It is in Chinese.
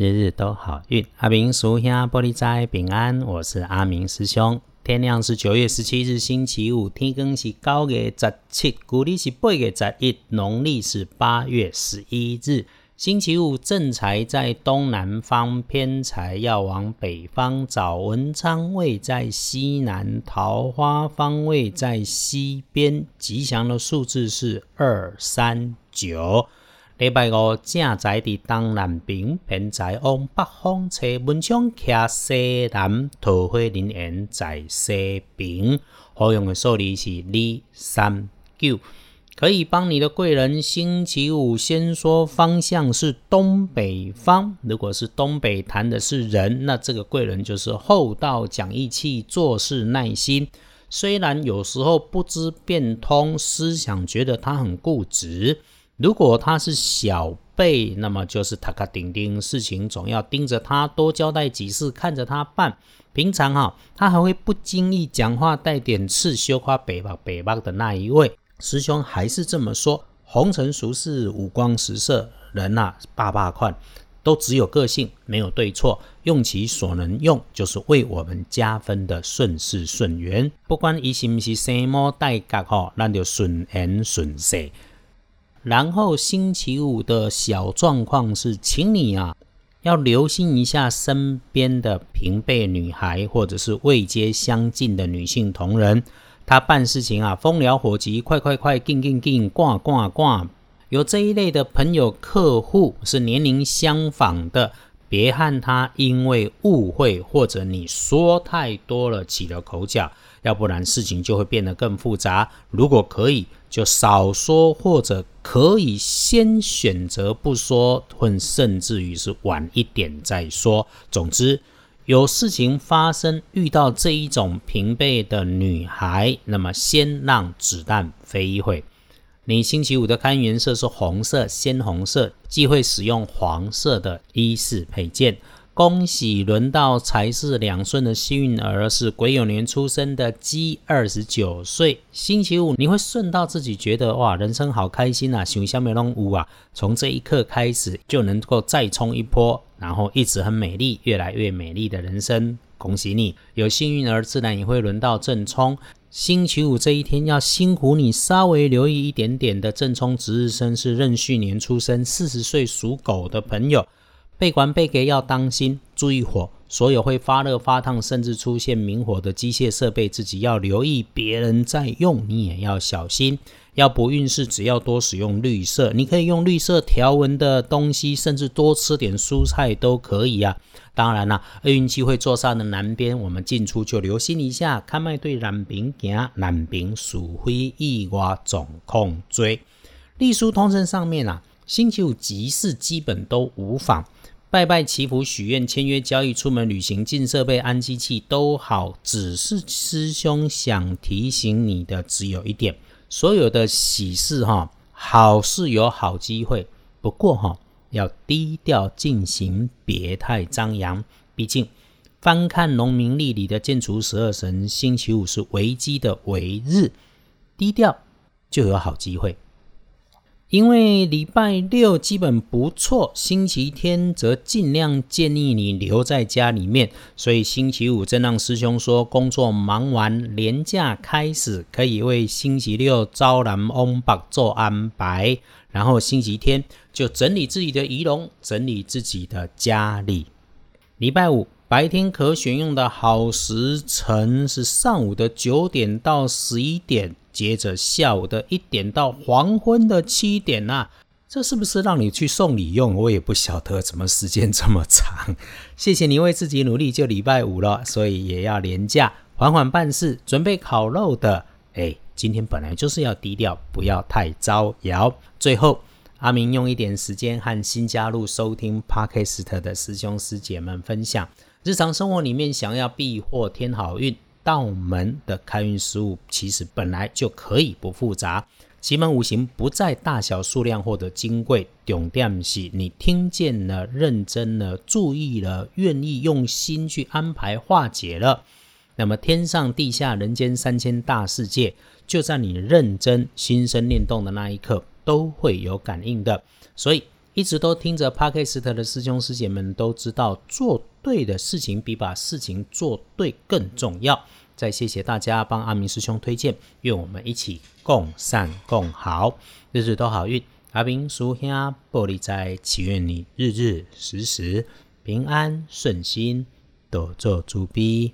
日日都好运，阿明叔兄玻璃斋平安。我是阿明师兄。天亮是九月十七日星期五，天更是九月十七，古历是八月十一，农历是八月十一日。星期五正财在东南方，偏财要往北方找。文昌位在西南，桃花方位在西边。吉祥的数字是二三九。礼拜五正在伫东南边，偏在往北方车门窗徛西南，桃花人缘在西边。好用的数字是二三九，可以帮你的贵人。星期五先说方向是东北方，如果是东北谈的是人，那这个贵人就是厚道、讲义气、做事耐心。虽然有时候不知变通，思想觉得他很固执。如果他是小辈，那么就是他卡顶顶，事情总要盯着他，多交代几次，看着他办。平常哈，他还会不经意讲话带点刺，羞夸北方北方的那一位师兄还是这么说：红尘俗世，五光十色，人呐，霸霸款，都只有个性，没有对错，用其所能用，就是为我们加分的顺势顺缘。不管伊是不是生毛带角吼，那就顺缘顺势。然后星期五的小状况是，请你啊要留心一下身边的平辈女孩，或者是位阶相近的女性同仁，她办事情啊风燎火急，快快快，进进进，挂挂挂。有这一类的朋友客户是年龄相仿的，别和他因为误会或者你说太多了起了口角，要不然事情就会变得更复杂。如果可以。就少说，或者可以先选择不说，或甚至于是晚一点再说。总之，有事情发生，遇到这一种平辈的女孩，那么先让子弹飞一会。你星期五的看颜色是红色，鲜红色，忌讳使用黄色的衣饰配件。恭喜轮到财势两顺的幸运儿是癸酉年出生的鸡，二十九岁，星期五你会顺到自己觉得哇，人生好开心啊，想下面弄屋啊，从这一刻开始就能够再冲一波，然后一直很美丽，越来越美丽的人生。恭喜你，有幸运儿自然也会轮到正冲。星期五这一天要辛苦你稍微留意一点点的正冲值日生是壬戌年出生，四十岁属狗的朋友。被管背给要当心，注意火，所有会发热发烫，甚至出现明火的机械设备，自己要留意。别人在用，你也要小心。要不运势，只要多使用绿色，你可以用绿色条纹的东西，甚至多吃点蔬菜都可以啊。当然啦，厄运气会坐上的南边，我们进出就留心一下。看麦对南边行，南边鼠灰意外总控追。隶书通身上面啊，星期五吉事基本都无妨。拜拜祈福许愿签约交易出门旅行进设备安机器都好，只是师兄想提醒你的只有一点：所有的喜事哈，好事有好机会，不过哈要低调进行，别太张扬。毕竟翻看农民历里的建除十二神，星期五是危机的为日，低调就有好机会。因为礼拜六基本不错，星期天则尽量建议你留在家里面。所以星期五正让师兄说，工作忙完，年假开始，可以为星期六招揽翁伯做安排。然后星期天就整理自己的仪容，整理自己的家里。礼拜五白天可选用的好时辰是上午的九点到十一点。接着下午的一点到黄昏的七点呐，这是不是让你去送礼用？我也不晓得怎么时间这么长。谢谢你为自己努力，就礼拜五了，所以也要廉价，缓缓办事，准备烤肉的。哎，今天本来就是要低调，不要太招摇。最后，阿明用一点时间和新加入收听 Podcast 的师兄师姐们分享，日常生活里面想要避祸添好运。道门的开运事物其实本来就可以不复杂，奇门五行不在大小数量或者金贵，重点是你听见了、认真了、注意了、愿意用心去安排化解了，那么天上地下人间三千大世界，就在你认真心生念动的那一刻，都会有感应的。所以。一直都听着 p 克斯特的师兄师姐们都知道，做对的事情比把事情做对更重要。再谢谢大家帮阿明师兄推荐，愿我们一起共善共好，日日都好运。阿明叔兄玻璃斋，祈愿你日日时时平安顺心，多做诸逼。